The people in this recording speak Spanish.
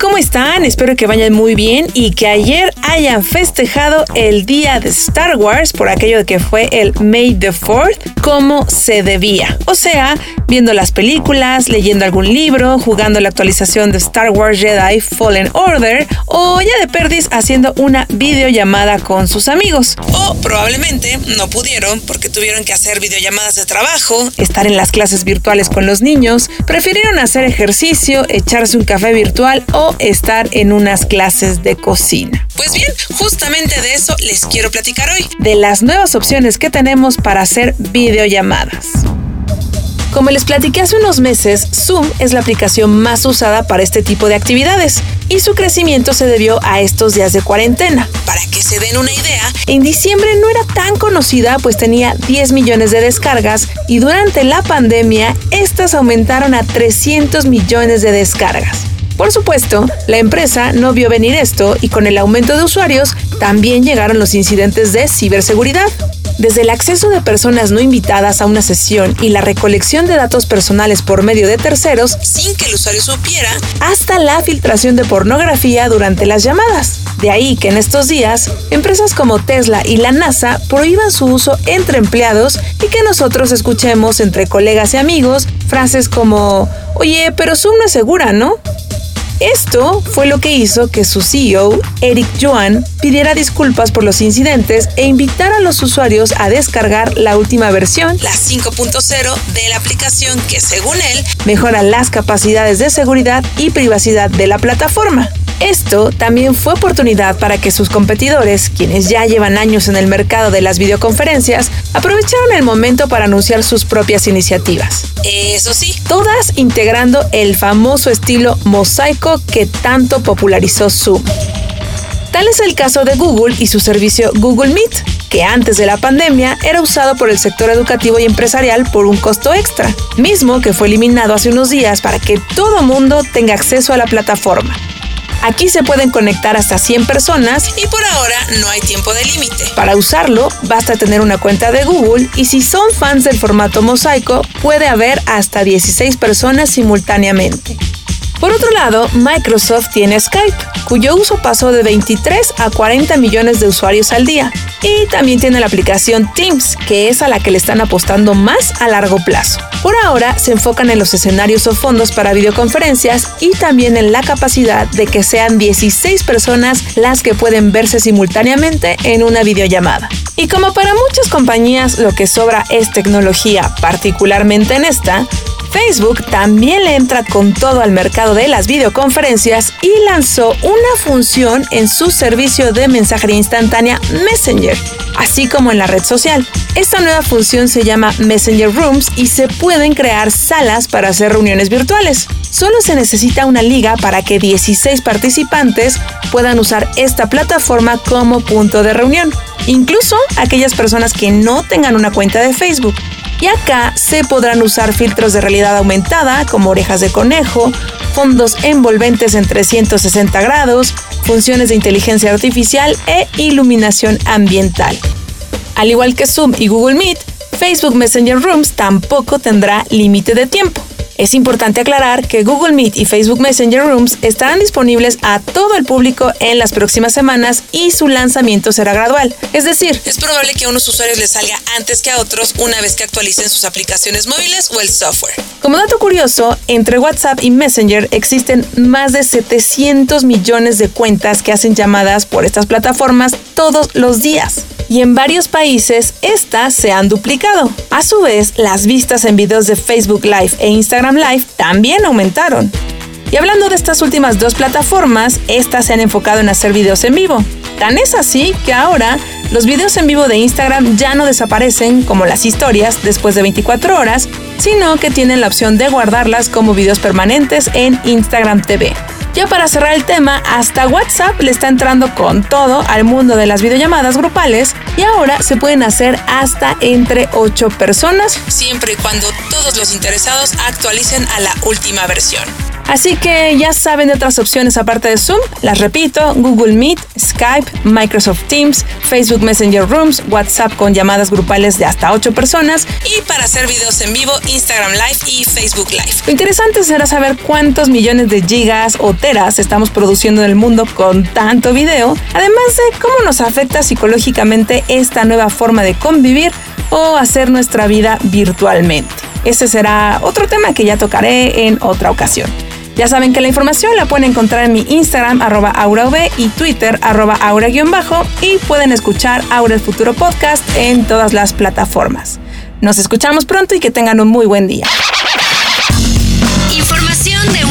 ¿cómo están? Espero que vayan muy bien y que ayer hayan festejado el día de Star Wars por aquello de que fue el May the 4th como se debía. O sea, viendo las películas, leyendo algún libro, jugando la actualización de Star Wars Jedi Fallen Order o ya de perdis haciendo una videollamada con sus amigos. O probablemente no pudieron porque tuvieron que hacer videollamadas de trabajo, estar en las clases virtuales con los niños, prefirieron hacer ejercicio, echarse un café virtual o estar en unas clases de cocina. Pues bien, justamente de eso les quiero platicar hoy, de las nuevas opciones que tenemos para hacer videollamadas. Como les platiqué hace unos meses, Zoom es la aplicación más usada para este tipo de actividades y su crecimiento se debió a estos días de cuarentena. Para que se den una idea, en diciembre no era tan conocida pues tenía 10 millones de descargas y durante la pandemia estas aumentaron a 300 millones de descargas. Por supuesto, la empresa no vio venir esto y con el aumento de usuarios también llegaron los incidentes de ciberseguridad. Desde el acceso de personas no invitadas a una sesión y la recolección de datos personales por medio de terceros sin que el usuario supiera, hasta la filtración de pornografía durante las llamadas. De ahí que en estos días, empresas como Tesla y la NASA prohíban su uso entre empleados y que nosotros escuchemos entre colegas y amigos frases como, oye, pero Zoom no es segura, ¿no? Esto fue lo que hizo que su CEO, Eric Joan, pidiera disculpas por los incidentes e invitara a los usuarios a descargar la última versión, la 5.0 de la aplicación que según él mejora las capacidades de seguridad y privacidad de la plataforma. Esto también fue oportunidad para que sus competidores, quienes ya llevan años en el mercado de las videoconferencias, aprovecharon el momento para anunciar sus propias iniciativas. Eso sí, todas integrando el famoso estilo mosaico que tanto popularizó Zoom. Tal es el caso de Google y su servicio Google Meet, que antes de la pandemia era usado por el sector educativo y empresarial por un costo extra, mismo que fue eliminado hace unos días para que todo mundo tenga acceso a la plataforma. Aquí se pueden conectar hasta 100 personas y por ahora no hay tiempo de límite. Para usarlo, basta tener una cuenta de Google y si son fans del formato mosaico, puede haber hasta 16 personas simultáneamente. Por otro lado, Microsoft tiene Skype, cuyo uso pasó de 23 a 40 millones de usuarios al día. Y también tiene la aplicación Teams, que es a la que le están apostando más a largo plazo. Por ahora se enfocan en los escenarios o fondos para videoconferencias y también en la capacidad de que sean 16 personas las que pueden verse simultáneamente en una videollamada. Y como para muchas compañías lo que sobra es tecnología, particularmente en esta, Facebook también le entra con todo al mercado de las videoconferencias y lanzó una función en su servicio de mensajería instantánea Messenger, así como en la red social. Esta nueva función se llama Messenger Rooms y se pueden crear salas para hacer reuniones virtuales. Solo se necesita una liga para que 16 participantes puedan usar esta plataforma como punto de reunión, incluso aquellas personas que no tengan una cuenta de Facebook. Y acá se podrán usar filtros de realidad aumentada como orejas de conejo, fondos envolventes en 360 grados, funciones de inteligencia artificial e iluminación ambiental. Al igual que Zoom y Google Meet, Facebook Messenger Rooms tampoco tendrá límite de tiempo. Es importante aclarar que Google Meet y Facebook Messenger Rooms estarán disponibles a todo el público en las próximas semanas y su lanzamiento será gradual. Es decir, es probable que a unos usuarios les salga antes que a otros una vez que actualicen sus aplicaciones móviles o el software. Como dato curioso, entre WhatsApp y Messenger existen más de 700 millones de cuentas que hacen llamadas por estas plataformas todos los días y en varios países estas se han duplicado. A su vez, las vistas en videos de Facebook Live e Instagram Live también aumentaron. Y hablando de estas últimas dos plataformas, estas se han enfocado en hacer videos en vivo. Tan es así que ahora los videos en vivo de Instagram ya no desaparecen como las historias después de 24 horas, sino que tienen la opción de guardarlas como videos permanentes en Instagram TV. Ya para cerrar el tema, hasta WhatsApp le está entrando con todo al mundo de las videollamadas grupales y ahora se pueden hacer hasta entre 8 personas, siempre y cuando todos los interesados actualicen a la última versión. Así que ya saben de otras opciones aparte de Zoom. Las repito, Google Meet, Skype, Microsoft Teams, Facebook Messenger Rooms, WhatsApp con llamadas grupales de hasta 8 personas y para hacer videos en vivo, Instagram Live y Facebook Live. Lo interesante será saber cuántos millones de gigas o teras estamos produciendo en el mundo con tanto video, además de cómo nos afecta psicológicamente esta nueva forma de convivir o hacer nuestra vida virtualmente. Ese será otro tema que ya tocaré en otra ocasión. Ya saben que la información la pueden encontrar en mi Instagram, arroba AuraV, y Twitter, arroba aura-bajo, y pueden escuchar Aura el Futuro Podcast en todas las plataformas. Nos escuchamos pronto y que tengan un muy buen día. Información de